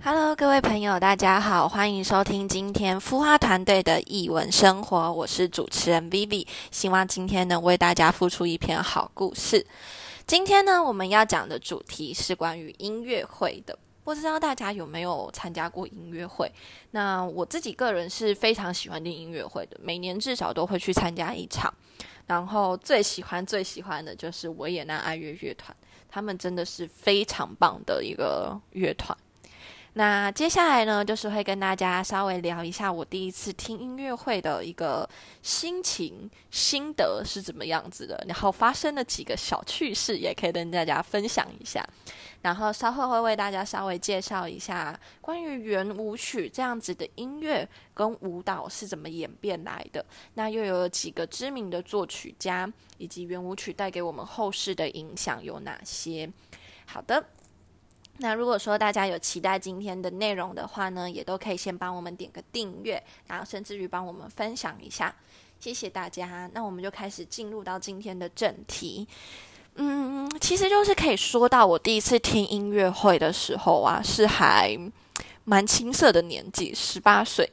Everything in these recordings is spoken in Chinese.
Hello，各位朋友，大家好，欢迎收听今天孵化团队的译文生活，我是主持人 Vivi，希望今天能为大家付出一篇好故事。今天呢，我们要讲的主题是关于音乐会的，不知道大家有没有参加过音乐会？那我自己个人是非常喜欢听音乐会的，每年至少都会去参加一场。然后最喜欢最喜欢的就是维也纳爱乐乐团，他们真的是非常棒的一个乐团。那接下来呢，就是会跟大家稍微聊一下我第一次听音乐会的一个心情心得是怎么样子的，然后发生的几个小趣事，也可以跟大家分享一下。然后稍后会为大家稍微介绍一下关于圆舞曲这样子的音乐跟舞蹈是怎么演变来的，那又有几个知名的作曲家，以及圆舞曲带给我们后世的影响有哪些？好的。那如果说大家有期待今天的内容的话呢，也都可以先帮我们点个订阅，然后甚至于帮我们分享一下，谢谢大家。那我们就开始进入到今天的正题。嗯，其实就是可以说到我第一次听音乐会的时候啊，是还蛮青涩的年纪，十八岁。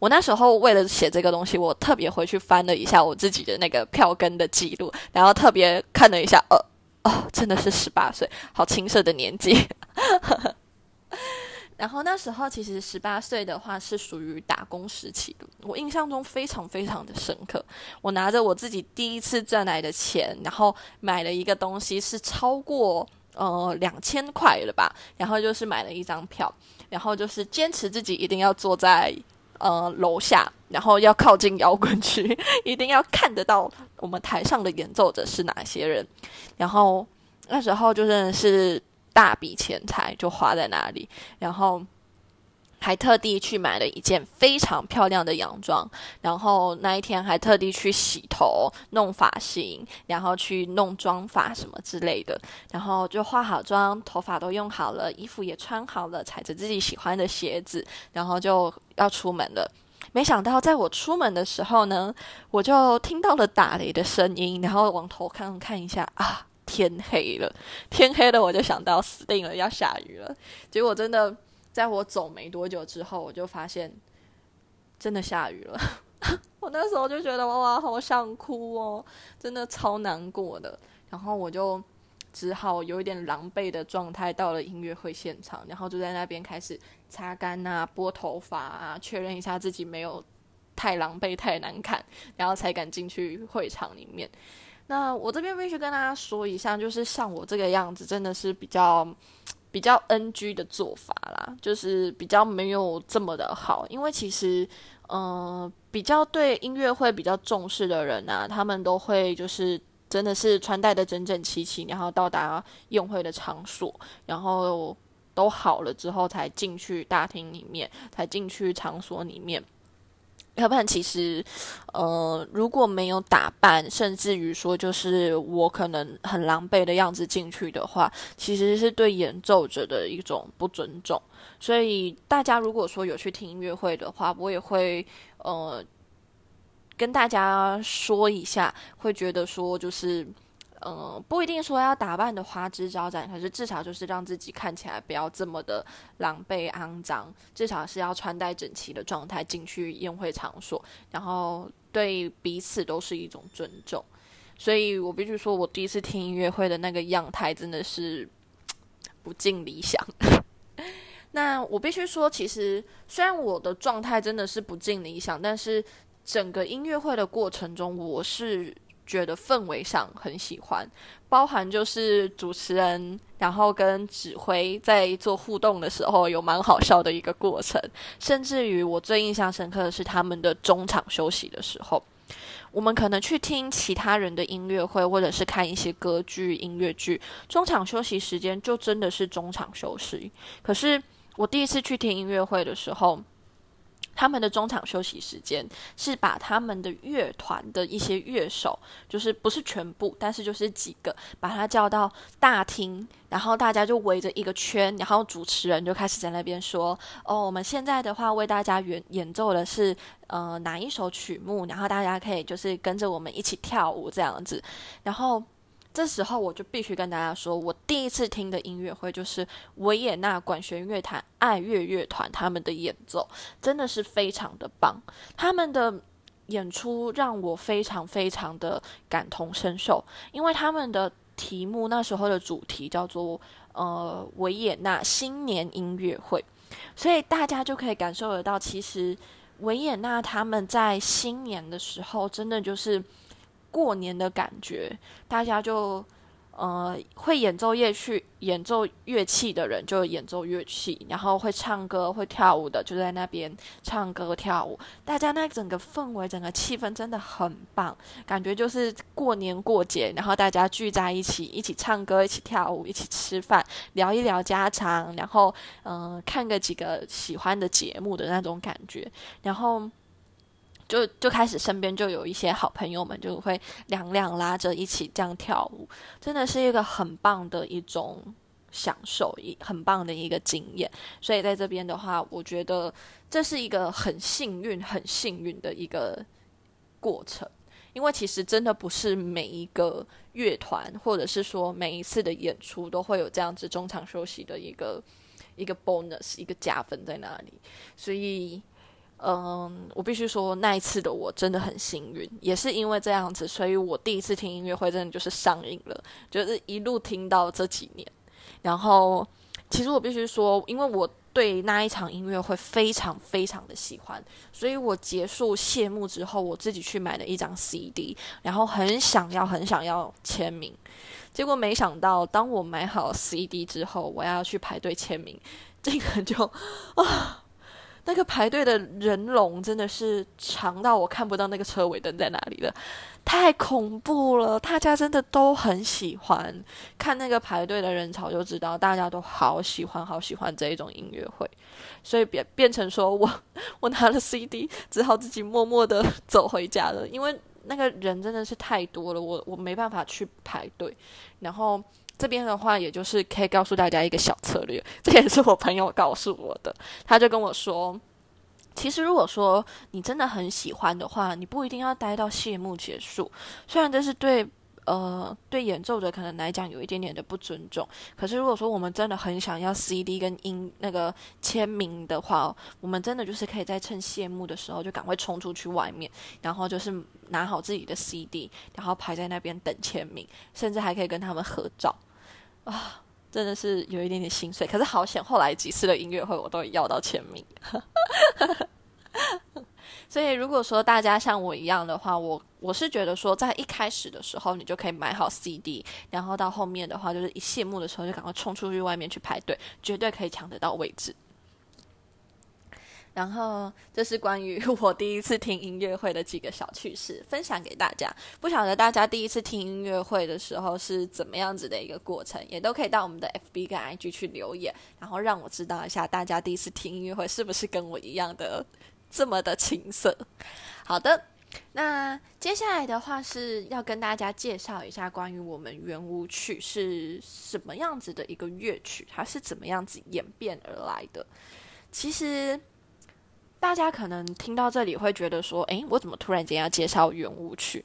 我那时候为了写这个东西，我特别回去翻了一下我自己的那个票根的记录，然后特别看了一下，呃。哦，真的是十八岁，好青涩的年纪。然后那时候其实十八岁的话是属于打工时期的，我印象中非常非常的深刻。我拿着我自己第一次赚来的钱，然后买了一个东西，是超过呃两千块了吧。然后就是买了一张票，然后就是坚持自己一定要坐在。呃，楼下，然后要靠近摇滚区，一定要看得到我们台上的演奏者是哪些人。然后那时候就真的是大笔钱财就花在那里，然后。还特地去买了一件非常漂亮的洋装，然后那一天还特地去洗头、弄发型，然后去弄妆发什么之类的，然后就化好妆，头发都用好了，衣服也穿好了，踩着自己喜欢的鞋子，然后就要出门了。没想到在我出门的时候呢，我就听到了打雷的声音，然后往头看看一下，啊，天黑了，天黑了，我就想到死定了，要下雨了。结果真的。在我走没多久之后，我就发现真的下雨了。我那时候就觉得哇，好想哭哦，真的超难过的。然后我就只好有一点狼狈的状态到了音乐会现场，然后就在那边开始擦干啊、拨头发啊，确认一下自己没有太狼狈、太难看，然后才敢进去会场里面。那我这边必须跟大家说一下，就是像我这个样子，真的是比较。比较 NG 的做法啦，就是比较没有这么的好，因为其实，嗯，比较对音乐会比较重视的人啊，他们都会就是真的是穿戴的整整齐齐，然后到达宴会的场所，然后都好了之后才进去大厅里面，才进去场所里面。要不然，其实，呃，如果没有打扮，甚至于说就是我可能很狼狈的样子进去的话，其实是对演奏者的一种不尊重。所以，大家如果说有去听音乐会的话，我也会呃跟大家说一下，会觉得说就是。嗯，不一定说要打扮的花枝招展，可是至少就是让自己看起来不要这么的狼狈肮脏，至少是要穿戴整齐的状态进去宴会场所，然后对彼此都是一种尊重。所以我必须说，我第一次听音乐会的那个样态真的是不尽理想。那我必须说，其实虽然我的状态真的是不尽理想，但是整个音乐会的过程中，我是。觉得氛围上很喜欢，包含就是主持人，然后跟指挥在做互动的时候，有蛮好笑的一个过程。甚至于我最印象深刻的是他们的中场休息的时候，我们可能去听其他人的音乐会，或者是看一些歌剧、音乐剧，中场休息时间就真的是中场休息。可是我第一次去听音乐会的时候。他们的中场休息时间是把他们的乐团的一些乐手，就是不是全部，但是就是几个，把他叫到大厅，然后大家就围着一个圈，然后主持人就开始在那边说：“哦，我们现在的话为大家演演奏的是呃哪一首曲目，然后大家可以就是跟着我们一起跳舞这样子。”然后这时候我就必须跟大家说，我第一次听的音乐会就是维也纳管弦乐团爱乐乐团他们的演奏，真的是非常的棒。他们的演出让我非常非常的感同身受，因为他们的题目那时候的主题叫做呃维也纳新年音乐会，所以大家就可以感受得到，其实维也纳他们在新年的时候真的就是。过年的感觉，大家就呃会演奏乐曲、演奏乐器的人就演奏乐器，然后会唱歌、会跳舞的就在那边唱歌跳舞。大家那整个氛围、整个气氛真的很棒，感觉就是过年过节，然后大家聚在一起，一起唱歌、一起跳舞、一起吃饭，聊一聊家常，然后嗯看个几个喜欢的节目的那种感觉，然后。就就开始身边就有一些好朋友们就会两两拉着一起这样跳舞，真的是一个很棒的一种享受，一很棒的一个经验。所以在这边的话，我觉得这是一个很幸运、很幸运的一个过程，因为其实真的不是每一个乐团或者是说每一次的演出都会有这样子中场休息的一个一个 bonus 一个加分在那里，所以。嗯，我必须说，那一次的我真的很幸运，也是因为这样子，所以我第一次听音乐会真的就是上瘾了，就是一路听到这几年。然后，其实我必须说，因为我对那一场音乐会非常非常的喜欢，所以我结束谢幕之后，我自己去买了一张 CD，然后很想要很想要签名。结果没想到，当我买好 CD 之后，我要去排队签名，这个就啊。那个排队的人龙真的是长到我看不到那个车尾灯在哪里了，太恐怖了！大家真的都很喜欢看那个排队的人潮，就知道大家都好喜欢、好喜欢这一种音乐会，所以变变成说我 我拿了 CD，只好自己默默的走回家了，因为那个人真的是太多了，我我没办法去排队，然后。这边的话，也就是可以告诉大家一个小策略，这也是我朋友告诉我的。他就跟我说，其实如果说你真的很喜欢的话，你不一定要待到谢幕结束。虽然这是对呃对演奏者可能来讲有一点点的不尊重，可是如果说我们真的很想要 CD 跟音那个签名的话，我们真的就是可以在趁谢幕的时候就赶快冲出去外面，然后就是拿好自己的 CD，然后排在那边等签名，甚至还可以跟他们合照。啊，真的是有一点点心碎。可是好险，后来几次的音乐会我都要到签名。所以如果说大家像我一样的话，我我是觉得说，在一开始的时候你就可以买好 CD，然后到后面的话，就是一谢幕的时候就赶快冲出去外面去排队，绝对可以抢得到位置。然后，这是关于 我第一次听音乐会的几个小趣事，分享给大家。不晓得大家第一次听音乐会的时候是怎么样子的一个过程，也都可以到我们的 FB 跟 IG 去留言，然后让我知道一下大家第一次听音乐会是不是跟我一样的这么的青涩。好的，那接下来的话是要跟大家介绍一下关于我们圆舞曲是什么样子的一个乐曲，它是怎么样子演变而来的。其实。大家可能听到这里会觉得说：“诶，我怎么突然间要介绍圆舞曲？”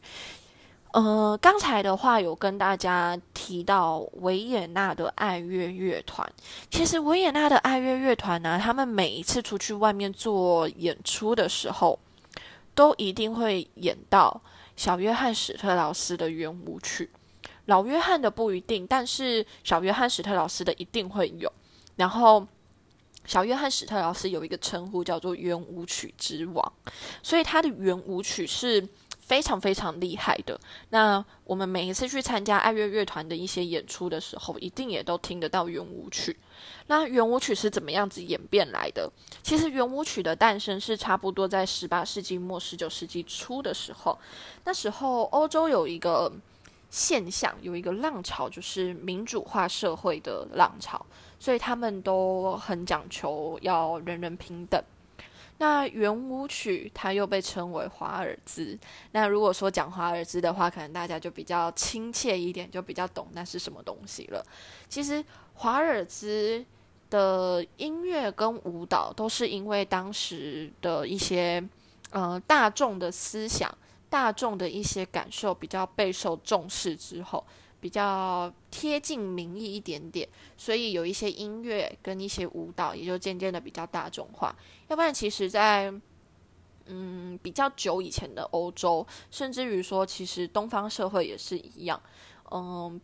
呃，刚才的话有跟大家提到维也纳的爱乐乐团。其实维也纳的爱乐乐团呢，他们每一次出去外面做演出的时候，都一定会演到小约翰史特劳斯的圆舞曲。老约翰的不一定，但是小约翰史特劳斯的一定会有。然后。小约翰史特劳斯有一个称呼叫做圆舞曲之王，所以他的圆舞曲是非常非常厉害的。那我们每一次去参加爱乐乐团的一些演出的时候，一定也都听得到圆舞曲。那圆舞曲是怎么样子演变来的？其实圆舞曲的诞生是差不多在十八世纪末、十九世纪初的时候。那时候欧洲有一个现象，有一个浪潮，就是民主化社会的浪潮。所以他们都很讲求要人人平等。那圆舞曲它又被称为华尔兹。那如果说讲华尔兹的话，可能大家就比较亲切一点，就比较懂那是什么东西了。其实华尔兹的音乐跟舞蹈都是因为当时的一些呃大众的思想、大众的一些感受比较备受重视之后。比较贴近民意一点点，所以有一些音乐跟一些舞蹈也就渐渐的比较大众化。要不然，其实，在嗯比较久以前的欧洲，甚至于说，其实东方社会也是一样。嗯，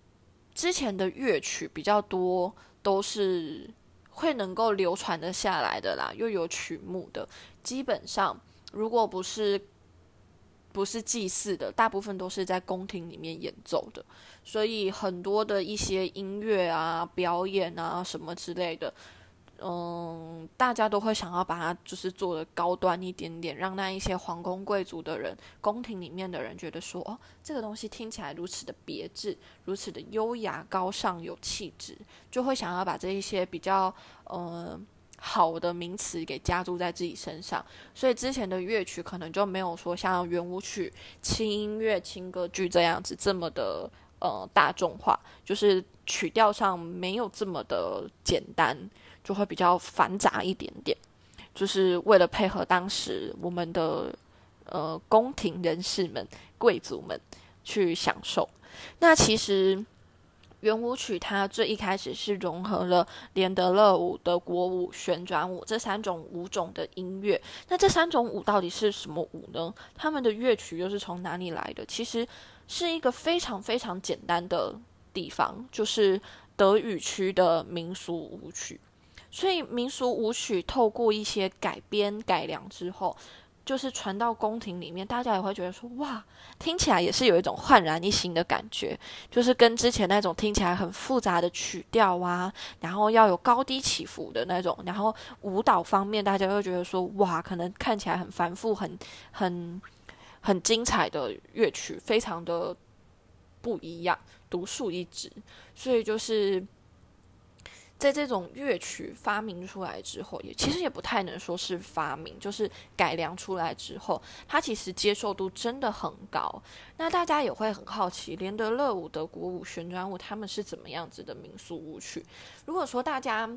之前的乐曲比较多，都是会能够流传的下来的啦，又有曲目的，基本上如果不是。不是祭祀的，大部分都是在宫廷里面演奏的，所以很多的一些音乐啊、表演啊什么之类的，嗯，大家都会想要把它就是做的高端一点点，让那一些皇宫贵族的人、宫廷里面的人觉得说，哦，这个东西听起来如此的别致，如此的优雅、高尚、有气质，就会想要把这一些比较，嗯。好的名词给加注在自己身上，所以之前的乐曲可能就没有说像圆舞曲、轻音乐、轻歌剧这样子这么的呃大众化，就是曲调上没有这么的简单，就会比较繁杂一点点，就是为了配合当时我们的呃宫廷人士们、贵族们去享受。那其实。圆舞曲它最一开始是融合了连德勒舞、德国舞、旋转舞这三种舞种的音乐。那这三种舞到底是什么舞呢？他们的乐曲又是从哪里来的？其实是一个非常非常简单的地方，就是德语区的民俗舞曲。所以民俗舞曲透过一些改编改良之后。就是传到宫廷里面，大家也会觉得说，哇，听起来也是有一种焕然一新的感觉，就是跟之前那种听起来很复杂的曲调啊，然后要有高低起伏的那种，然后舞蹈方面，大家会觉得说，哇，可能看起来很繁复、很很很精彩的乐曲，非常的不一样，独树一帜，所以就是。在这种乐曲发明出来之后，也其实也不太能说是发明，就是改良出来之后，它其实接受度真的很高。那大家也会很好奇，连德勒舞、德国舞、旋转舞，他们是怎么样子的民俗舞曲？如果说大家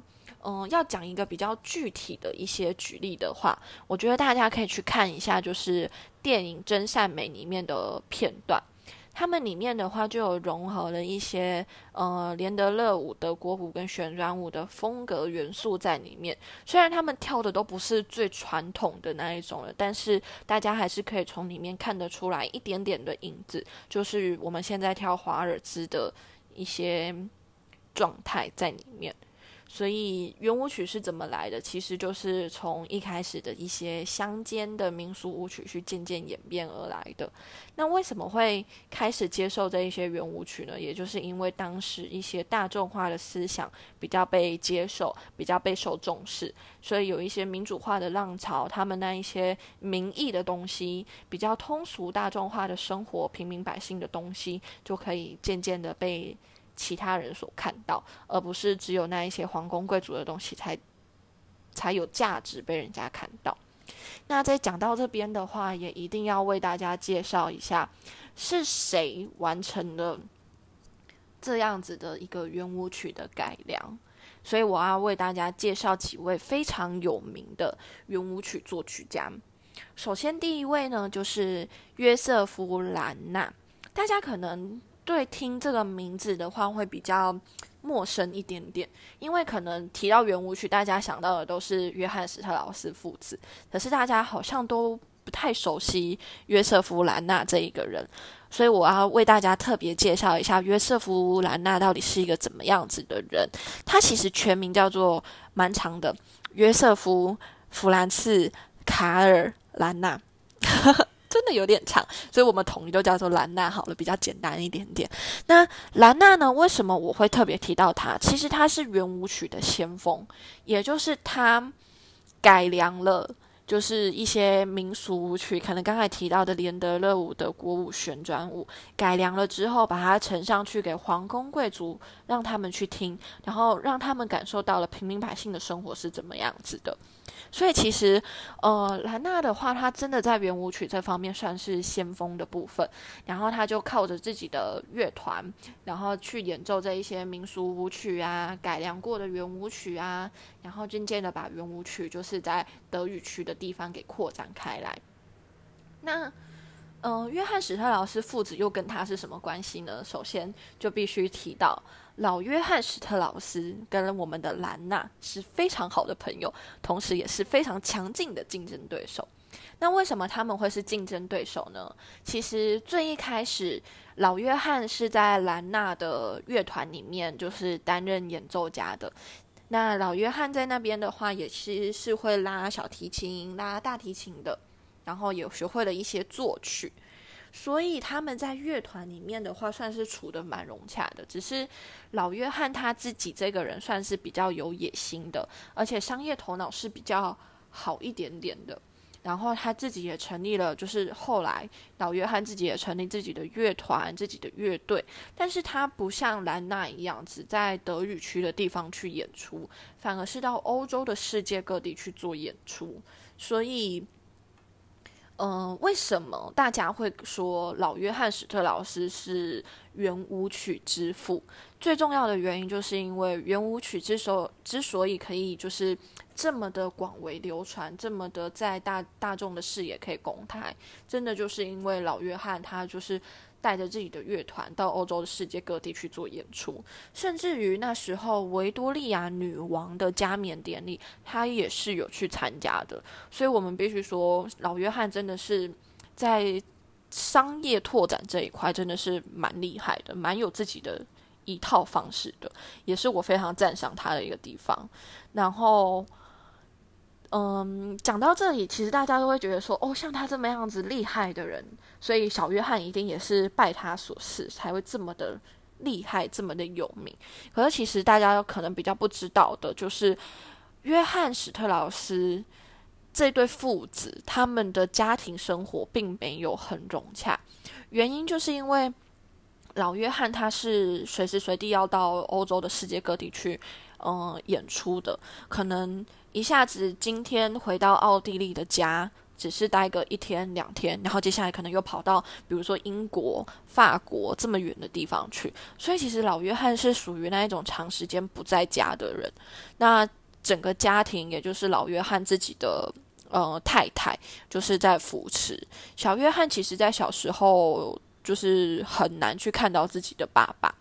嗯要讲一个比较具体的一些举例的话，我觉得大家可以去看一下，就是电影《真善美》里面的片段。他们里面的话就有融合了一些呃连德勒舞、德国舞跟旋转舞的风格元素在里面。虽然他们跳的都不是最传统的那一种了，但是大家还是可以从里面看得出来一点点的影子，就是我们现在跳华尔兹的一些状态在里面。所以圆舞曲是怎么来的？其实就是从一开始的一些乡间的民俗舞曲去渐渐演变而来的。那为什么会开始接受这一些圆舞曲呢？也就是因为当时一些大众化的思想比较被接受，比较备受重视，所以有一些民主化的浪潮，他们那一些民意的东西，比较通俗大众化的生活，平民百姓的东西，就可以渐渐的被。其他人所看到，而不是只有那一些皇宫贵族的东西才才有价值被人家看到。那在讲到这边的话，也一定要为大家介绍一下是谁完成了这样子的一个圆舞曲的改良。所以我要为大家介绍几位非常有名的圆舞曲作曲家。首先，第一位呢就是约瑟夫·兰纳，大家可能。对，听这个名字的话会比较陌生一点点，因为可能提到圆舞曲，大家想到的都是约翰史特劳斯父子，可是大家好像都不太熟悉约瑟夫兰纳这一个人，所以我要为大家特别介绍一下约瑟夫兰纳到底是一个怎么样子的人。他其实全名叫做蛮长的，约瑟夫弗兰茨卡尔兰纳。真的有点长，所以我们统一都叫做兰娜好了，比较简单一点点。那兰娜呢？为什么我会特别提到她？其实她是圆舞曲的先锋，也就是她改良了，就是一些民俗舞曲，可能刚才提到的连德勒舞的国舞旋转舞，改良了之后，把它呈上去给皇宫贵族，让他们去听，然后让他们感受到了平民百姓的生活是怎么样子的。所以其实，呃，兰娜的话，她真的在圆舞曲这方面算是先锋的部分。然后她就靠着自己的乐团，然后去演奏这一些民俗舞曲啊，改良过的圆舞曲啊，然后渐渐的把圆舞曲就是在德语区的地方给扩展开来。那，嗯，约翰史特劳斯父子又跟他是什么关系呢？首先就必须提到老约翰史特劳斯跟我们的兰娜是非常好的朋友，同时也是非常强劲的竞争对手。那为什么他们会是竞争对手呢？其实最一开始，老约翰是在兰娜的乐团里面就是担任演奏家的。那老约翰在那边的话，也是是会拉小提琴、拉大提琴的。然后也学会了一些作曲，所以他们在乐团里面的话，算是处的蛮融洽的。只是老约翰他自己这个人算是比较有野心的，而且商业头脑是比较好一点点的。然后他自己也成立了，就是后来老约翰自己也成立自己的乐团、自己的乐队。但是他不像兰纳一样，只在德语区的地方去演出，反而是到欧洲的世界各地去做演出。所以。嗯，为什么大家会说老约翰史特老师是圆舞曲之父？最重要的原因就是因为圆舞曲之所之所以可以就是这么的广为流传，这么的在大大众的视野可以公开，真的就是因为老约翰他就是。带着自己的乐团到欧洲的世界各地去做演出，甚至于那时候维多利亚女王的加冕典礼，他也是有去参加的。所以，我们必须说，老约翰真的是在商业拓展这一块真的是蛮厉害的，蛮有自己的一套方式的，也是我非常赞赏他的一个地方。然后。嗯，讲到这里，其实大家都会觉得说，哦，像他这么样子厉害的人，所以小约翰一定也是拜他所赐，才会这么的厉害，这么的有名。可是其实大家可能比较不知道的，就是约翰史特劳斯这对父子，他们的家庭生活并没有很融洽，原因就是因为老约翰他是随时随地要到欧洲的世界各地去，嗯，演出的，可能。一下子今天回到奥地利的家，只是待个一天两天，然后接下来可能又跑到比如说英国、法国这么远的地方去。所以其实老约翰是属于那一种长时间不在家的人。那整个家庭，也就是老约翰自己的呃太太，就是在扶持小约翰。其实，在小时候就是很难去看到自己的爸爸。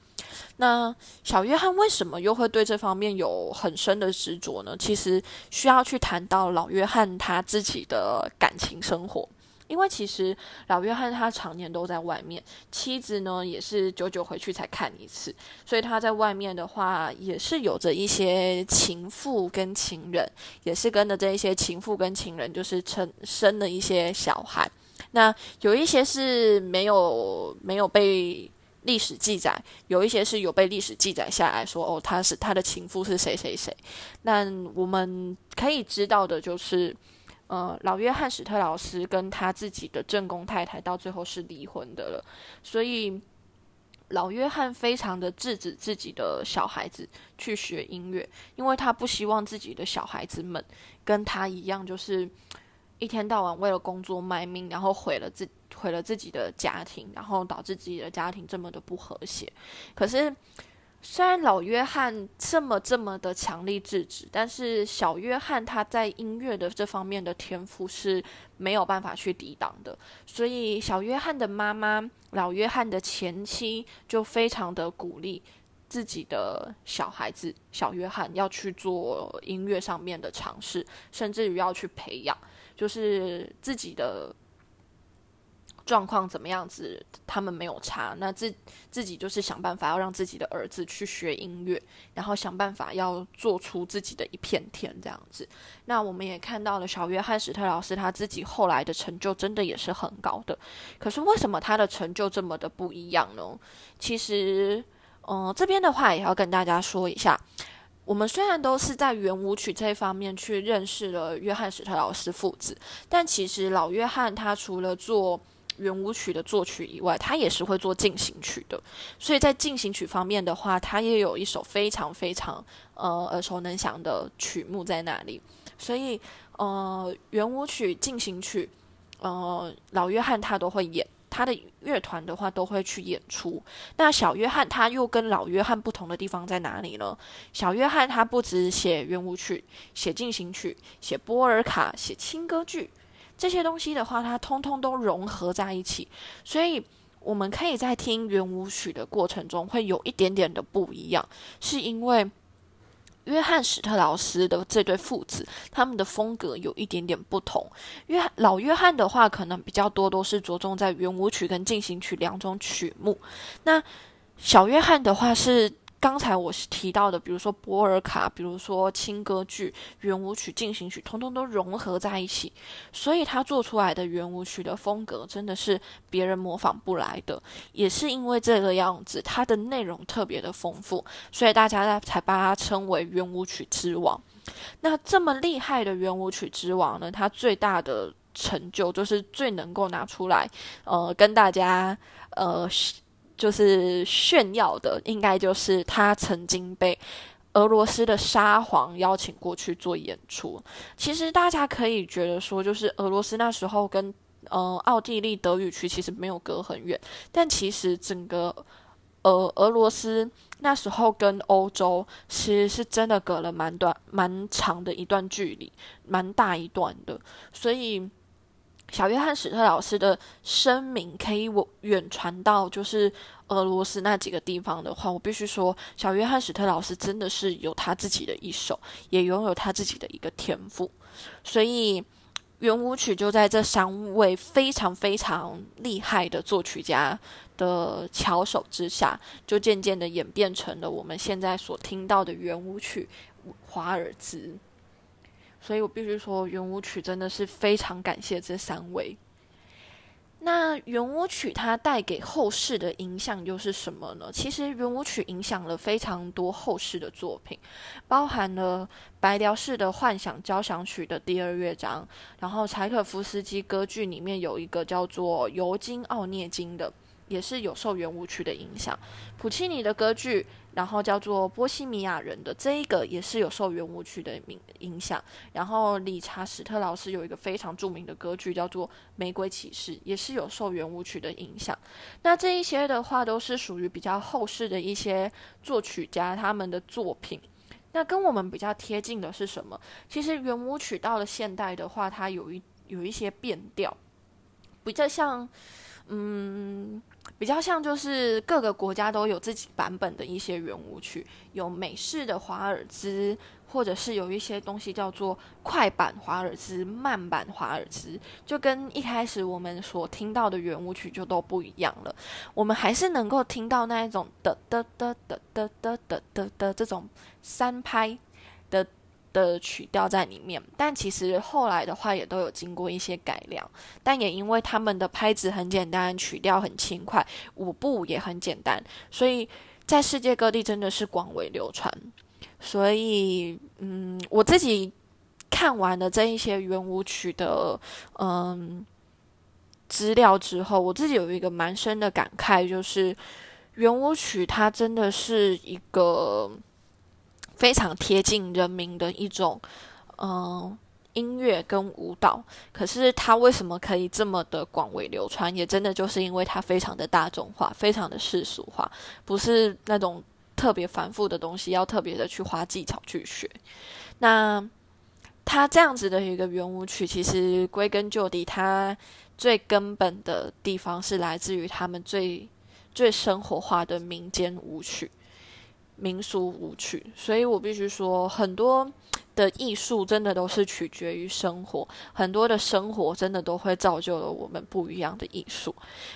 那小约翰为什么又会对这方面有很深的执着呢？其实需要去谈到老约翰他自己的感情生活，因为其实老约翰他常年都在外面，妻子呢也是久久回去才看一次，所以他在外面的话也是有着一些情妇跟情人，也是跟着这一些情妇跟情人就是生生了一些小孩，那有一些是没有没有被。历史记载有一些是有被历史记载下来说哦，他是他的情妇是谁谁谁。那我们可以知道的就是，呃，老约翰史特劳斯跟他自己的正宫太太到最后是离婚的了。所以老约翰非常的制止自己的小孩子去学音乐，因为他不希望自己的小孩子们跟他一样，就是一天到晚为了工作卖命，然后毁了自。毁了自己的家庭，然后导致自己的家庭这么的不和谐。可是，虽然老约翰这么这么的强力制止，但是小约翰他在音乐的这方面的天赋是没有办法去抵挡的。所以，小约翰的妈妈老约翰的前妻就非常的鼓励自己的小孩子小约翰要去做音乐上面的尝试，甚至于要去培养，就是自己的。状况怎么样子？他们没有查，那自自己就是想办法要让自己的儿子去学音乐，然后想办法要做出自己的一片天这样子。那我们也看到了小约翰史特劳斯他自己后来的成就真的也是很高的。可是为什么他的成就这么的不一样呢？其实，嗯，这边的话也要跟大家说一下，我们虽然都是在圆舞曲这一方面去认识了约翰史特劳斯父子，但其实老约翰他除了做圆舞曲的作曲以外，他也是会做进行曲的。所以在进行曲方面的话，他也有一首非常非常呃耳熟能详的曲目在那里。所以呃，圆舞曲、进行曲，呃，老约翰他都会演，他的乐团的话都会去演出。那小约翰他又跟老约翰不同的地方在哪里呢？小约翰他不止写圆舞曲、写进行曲、写波尔卡、写轻歌剧。这些东西的话，它通通都融合在一起，所以我们可以在听圆舞曲的过程中会有一点点的不一样，是因为。约翰史特劳斯的这对父子，他们的风格有一点点不同。约老约翰的话，可能比较多都是着重在圆舞曲跟进行曲两种曲目。那小约翰的话是。刚才我是提到的，比如说波尔卡，比如说轻歌剧、圆舞曲、进行曲，通通都融合在一起，所以他做出来的圆舞曲的风格真的是别人模仿不来的。也是因为这个样子，它的内容特别的丰富，所以大家才把它称为圆舞曲之王。那这么厉害的圆舞曲之王呢？他最大的成就就是最能够拿出来，呃，跟大家，呃。就是炫耀的，应该就是他曾经被俄罗斯的沙皇邀请过去做演出。其实大家可以觉得说，就是俄罗斯那时候跟呃奥地利德语区其实没有隔很远，但其实整个呃俄罗斯那时候跟欧洲其实是真的隔了蛮短、蛮长的一段距离，蛮大一段的，所以。小约翰史特老师的声明可以我远传到就是俄罗斯那几个地方的话，我必须说，小约翰史特老师真的是有他自己的一手，也拥有他自己的一个天赋。所以圆舞曲就在这三位非常非常厉害的作曲家的巧手之下，就渐渐的演变成了我们现在所听到的圆舞曲《华尔兹》。所以我必须说，圆舞曲真的是非常感谢这三位。那圆舞曲它带给后世的影响又是什么呢？其实圆舞曲影响了非常多后世的作品，包含了白辽士的幻想交响曲的第二乐章，然后柴可夫斯基歌剧里面有一个叫做《尤金奥涅金》的。也是有受圆舞曲的影响，普契尼的歌剧，然后叫做《波西米亚人》的这一个也是有受圆舞曲的影影响。然后理查史特劳斯有一个非常著名的歌剧叫做《玫瑰骑士》，也是有受圆舞曲的影响。那这一些的话都是属于比较后世的一些作曲家他们的作品。那跟我们比较贴近的是什么？其实圆舞曲到了现代的话，它有一有一些变调，比较像。嗯，比较像就是各个国家都有自己版本的一些圆舞曲，有美式的华尔兹，或者是有一些东西叫做快板华尔兹、慢板华尔兹，就跟一开始我们所听到的圆舞曲就都不一样了。我们还是能够听到那一种的的的的的的的的的这种三拍的。的曲调在里面，但其实后来的话也都有经过一些改良，但也因为他们的拍子很简单，曲调很轻快，舞步也很简单，所以在世界各地真的是广为流传。所以，嗯，我自己看完了这一些圆舞曲的嗯资料之后，我自己有一个蛮深的感慨，就是圆舞曲它真的是一个。非常贴近人民的一种，嗯，音乐跟舞蹈。可是它为什么可以这么的广为流传？也真的就是因为它非常的大众化，非常的世俗化，不是那种特别繁复的东西，要特别的去花技巧去学。那它这样子的一个圆舞曲，其实归根究底，它最根本的地方是来自于他们最最生活化的民间舞曲。民俗舞曲，所以我必须说，很多的艺术真的都是取决于生活，很多的生活真的都会造就了我们不一样的艺术，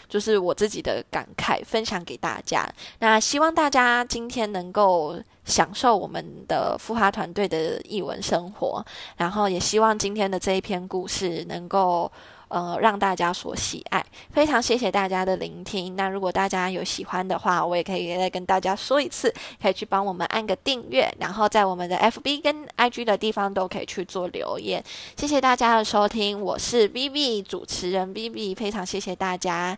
就是我自己的感慨，分享给大家。那希望大家今天能够享受我们的富华团队的译文生活，然后也希望今天的这一篇故事能够。呃，让大家所喜爱，非常谢谢大家的聆听。那如果大家有喜欢的话，我也可以再跟大家说一次，可以去帮我们按个订阅，然后在我们的 FB 跟 IG 的地方都可以去做留言。谢谢大家的收听，我是 B B 主持人 B B，非常谢谢大家。